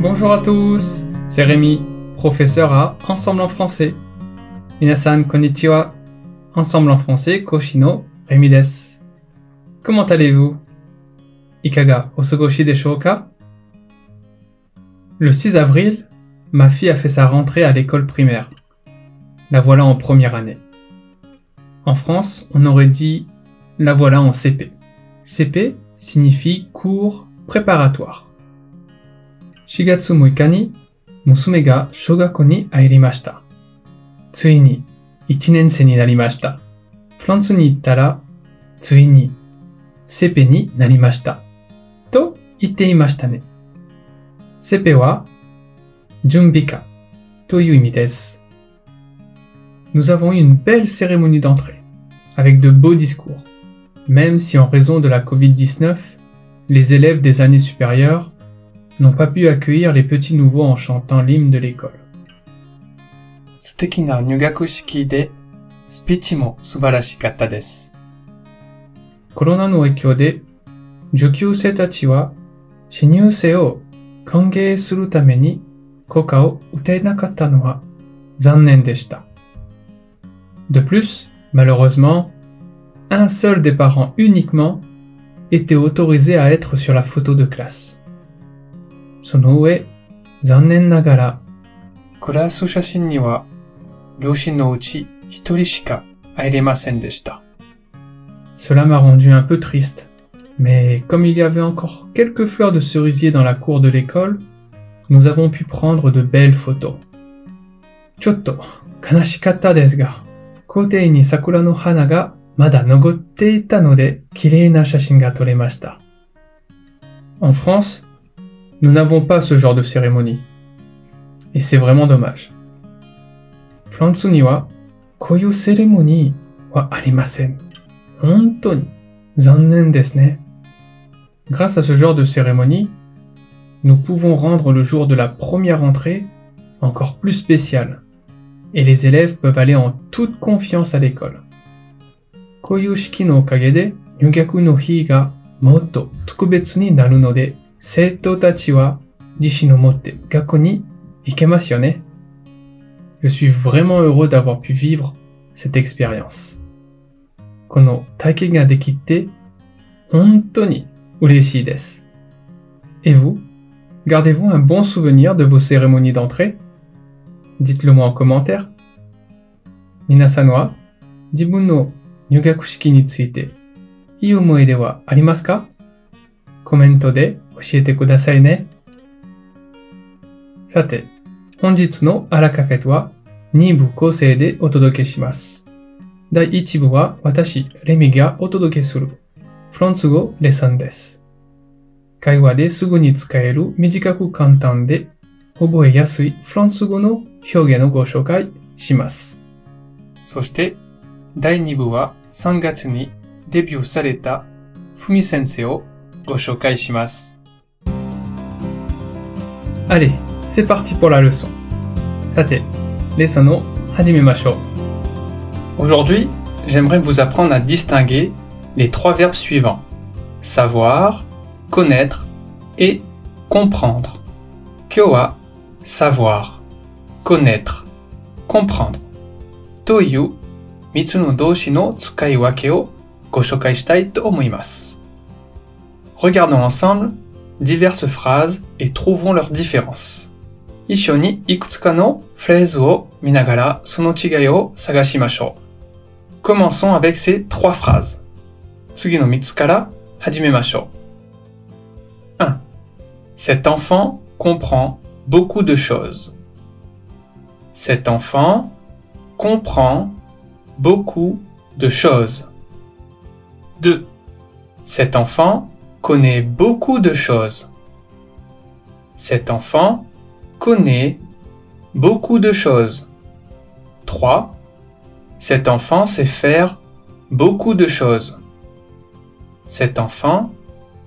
Bonjour à tous, c'est Rémi, professeur à Ensemble en français. Minasan konnichiwa, Ensemble en français, Koshino Rémi des. Comment allez-vous? Ikaga osogoshi deshoka Le 6 avril, ma fille a fait sa rentrée à l'école primaire. La voilà en première année. En France, on aurait dit la voilà en CP. CP signifie cours préparatoire. Shigatsu ni musume ga shogako ni airimashita. Tsui ni ichinense ni narimashita. France ni ittara tsui ni CP ni narimashita. To itte imashita ne. CP wa junbika to yu imi desu. Nous avons eu une belle cérémonie d'entrée, avec de beaux discours, même si en raison de la Covid-19, les élèves des années supérieures n'ont pas pu accueillir les petits nouveaux en chantant l'hymne de l'école. 素敵な入学式で、スピーチも素晴らしかったです。コロナの影響で、受給生たちは、新入生を歓迎するために、効果を打てなかったのは残念でした。De plus, malheureusement, un seul des parents uniquement était autorisé à être sur la photo de classe. その上、残念ながら、クラス写真には、両親のうち一人しか入れませんでした。Cela m'a rendu un peu triste. Mais comme il y avait encore quelques fleurs de cerisier dans la cour de l'école, nous avons pu prendre de belles photos. ちょっと悲しかったですが、校庭に桜の花がまだ残っていたので、綺麗な写真が撮れました。En France, Nous n'avons pas ce genre de cérémonie. Et c'est vraiment dommage. Frantsu ni wa koyu cérémonie wa arimasen. Honto ni zannen desu ne. Grâce à ce genre de cérémonie, nous pouvons rendre le jour de la première entrée encore plus spécial. Et les élèves peuvent aller en toute confiance à l'école. Koyu shiki no okage de nyugyaku no hi ga motto tokubetsu ni naru no de 生徒たちは自信を持って学校に行けますよね Je suis vraiment heureux d'avoir pu vivre cette expérience. この体験ができて本当に嬉しいです。Et vous Gardez-vous un bon souvenir de vos cérémonies d'entrée Dites-le moi en commentaire. 皆さんは自分の入学式についていい思い出はありますかコメントで 教えてくださいね。さて、本日のアラカフェとは2部構成でお届けします。第1部は私、レミがお届けするフランス語レッスンです。会話ですぐに使える短く簡単で覚えやすいフランス語の表現をご紹介します。そして、第2部は3月にデビューされたふみ先生をご紹介します。Allez, c'est parti pour la leçon. Tate, leçon hajimemashou. Aujourd'hui, j'aimerais vous apprendre à distinguer les trois verbes suivants. Savoir, connaître et comprendre. Kyo wa savoir, connaître, comprendre. Toyu mitsu no doshi no tsukai wake o go shokai shitai to omoimasu. Regardons ensemble diverses phrases et trouvons leurs différences. Ishoni ikutsuka no phrases wo minagara sono chigai sagashimashou. Commençons avec ces trois phrases. Tsugi no mitsu kara hajimemashou. 1. Cet enfant comprend beaucoup de choses. Cet enfant comprend beaucoup de choses. 2. Cet enfant connaît beaucoup de choses. Cet enfant connaît beaucoup de choses. 3. Cet enfant sait faire beaucoup de choses. Cet enfant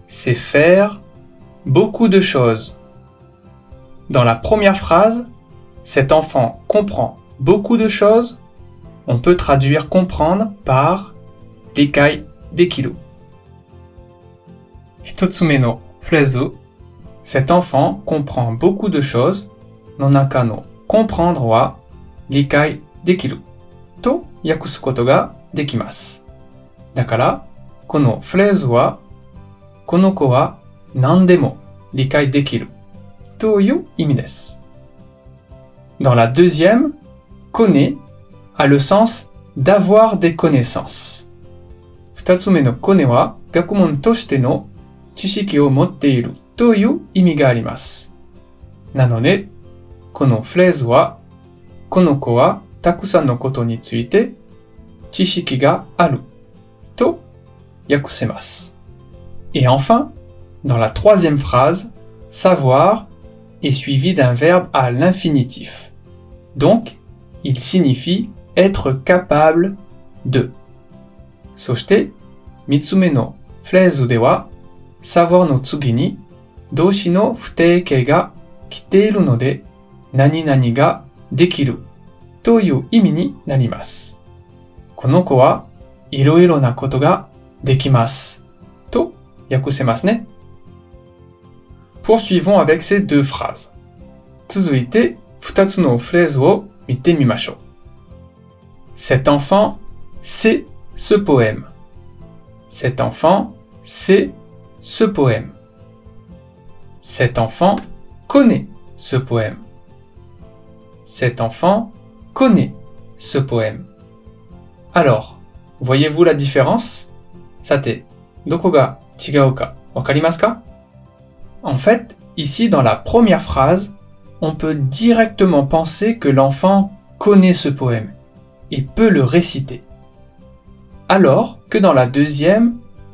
sait faire beaucoup de choses. Dans la première phrase, cet enfant comprend beaucoup de choses. On peut traduire comprendre par dekai dekiru. Hitotsume no phrase cet enfant comprend beaucoup de choses. Nonaka no comprendre wa likai dekiru. To yakusu koto ga dekimasu. Dakara, kono phrase wa kono ko wa nandemo likai dekiru. To yu imi desu. Dans la deuxième, connaît a le sens d'avoir des connaissances. Futatsume no kone wa gakumon toshite no chishiki o motte iru という意味があります。なので、このフレーズは、この子はたくさんのことについて知識があると訳せます。Et enfin, dans la troisième phrase, savoir est suivi d'un verbe à l'infinitif. Donc, il signifie être capable de. そして、三つ目のフレーズでは、 savoir の次に動詞の不定形が来ているので、何々ができるという意味になります。この子はいろいろなことができますと訳せますね。Poursuivons avec ces deux phrases. 続いて二つのフレーズを見てみましょう。Cet enfant sait ce poème. Cet enfant sait ce poème. Cet enfant connaît ce poème. Cet enfant connaît ce poème. Alors, voyez-vous la différence? Sate, doko ga chigau ka wakarimasu ka? En fait, ici dans la première phrase, on peut directement penser que l'enfant connaît ce poème et peut le réciter. Alors que dans la deuxième,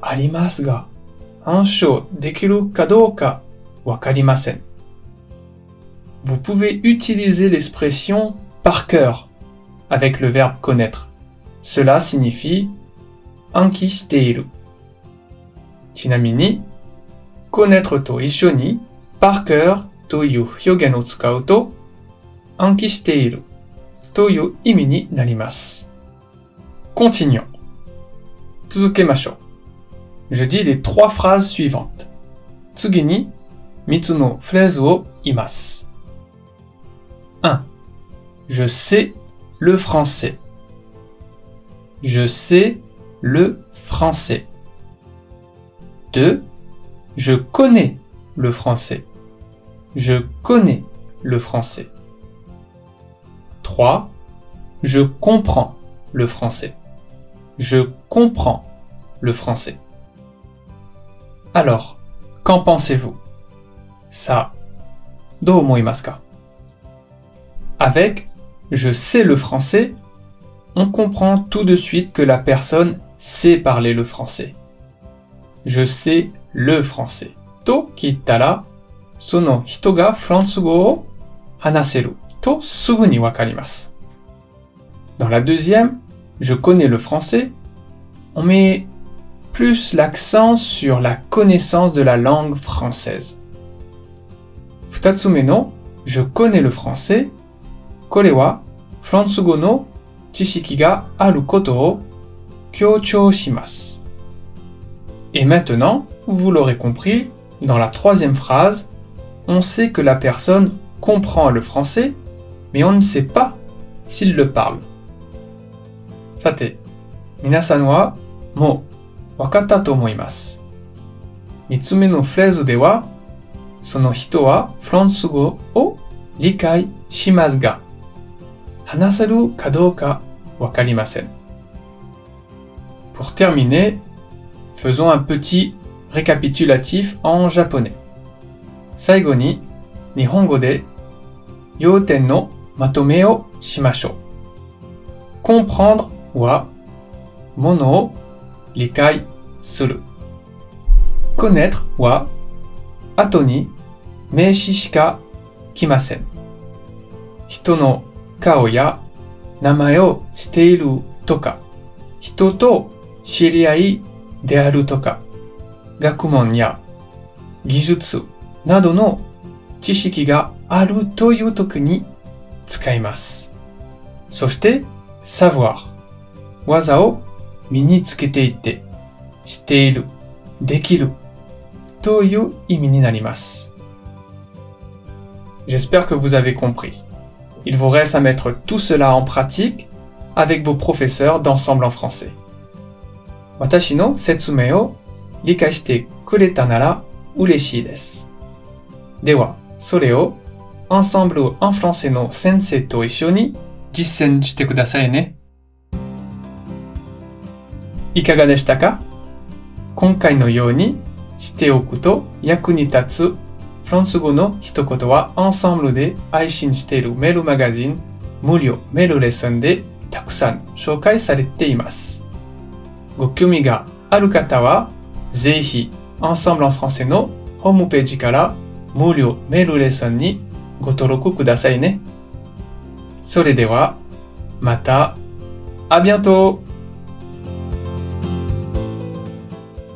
す。でも、二つ目のフレーズでわかっていることは、この子はその詩のことを聞いたことがありますが、暗唱できるかどうかわかりません。vous pouvez utiliser l'expression par cœur avec le verbe connaître. Cela signifie anki shiteiru. Chinamini, connaître to isho ni par cœur to yu hyogen o tsukau to anki shiteiru to yu imi ni narimasu. Continuons. Tsuzukemashou. Je dis les trois phrases suivantes. Tsugi ni mitsu no phrase o imasu. 1. Je sais le français. Je sais le français. 2. Je connais le français. Je connais le français. 3. Je comprends le français. Je comprends le français. Alors, qu'en pensez-vous? Ça, do avec je sais le français, on comprend tout de suite que la personne sait parler le français. Je sais le français. To kittara, sono hito ga fransugo hanaseru to sugu ni wakarimasu. Dans la deuxième, je connais le français, on met plus l'accent sur la connaissance de la langue française. Futatsume no je connais le français. Kore wa Fransugo no chishiki shimasu. Et maintenant, vous l'aurez compris, dans la troisième phrase, on sait que la personne comprend le français, mais on ne sait pas s'il le parle. Sate, minasanwa, mo 分かったと思います。三つ目のフレーズでは、その人はフランス語を理解しますが、話せるかどうかわかりません。Pour terminer, faisons un petit récapitulatif en japonais. 最後に日本語で要点のまとめをしましょう。comprendre はものを理解する。connaître は後に名詞しか来ません。人の顔や名前をしているとか、人と知り合いであるとか、学問や技術などの知識があるという時に使います。そして、savoir 技を身につけていって、している、できるという意味になります。J'espère que vous avez compris. Il vous reste à mettre tout cela en pratique avec vos professeurs d'ensemble en français. 私の説明を理解してくれたなら嬉しいです。では、それを Ensemble en français の先生と一緒に実践してくださいね。いかがでしたか 今回のようにしておくと役に立つフランス語の一言は Ensemble で配信しているメールマガジン無料メールレッスンでたくさん紹介されています。ご興味がある方はぜひ Ensemble en français のホームページから無料メールレッスンにご登録くださいね。それではまた、あビ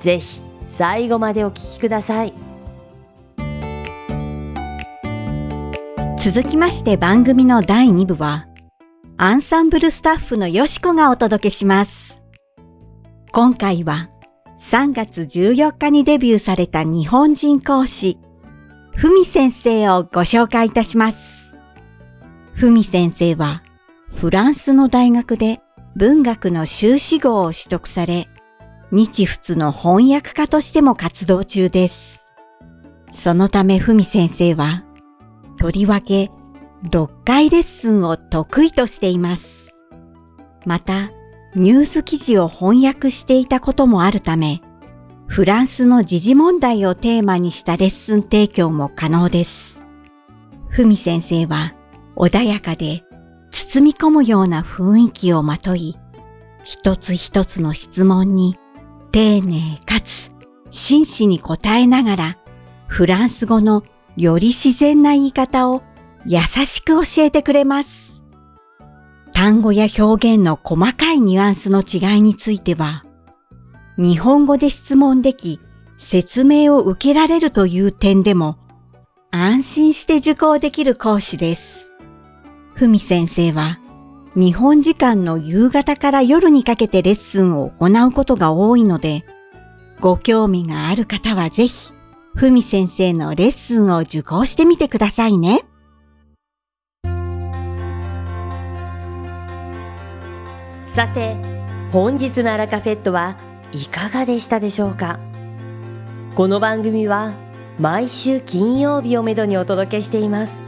ぜひ最後までお聞きください。続きまして番組の第2部は、アンサンブルスタッフのよしこがお届けします。今回は、3月14日にデビューされた日本人講師、ふみ先生をご紹介いたします。ふみ先生は、フランスの大学で文学の修士号を取得され、日仏の翻訳家としても活動中です。そのためふみ先生は、とりわけ読解レッスンを得意としています。また、ニュース記事を翻訳していたこともあるため、フランスの時事問題をテーマにしたレッスン提供も可能です。ふみ先生は穏やかで包み込むような雰囲気をまとい、一つ一つの質問に丁寧かつ真摯に答えながら、フランス語のより自然な言い方を優しく教えてくれます。単語や表現の細かいニュアンスの違いについては、日本語で質問でき、説明を受けられるという点でも、安心して受講できる講師です。ふみ先生は、日本時間の夕方から夜にかけてレッスンを行うことが多いので、ご興味がある方はぜひ、ふみ先生のレッスンを受講してみてくださいね。さて本日のアラカフェットはいかがでしたでしょうか？この番組は毎週金曜日をめどにお届けしています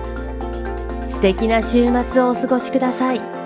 素敵な週末をお過ごしください。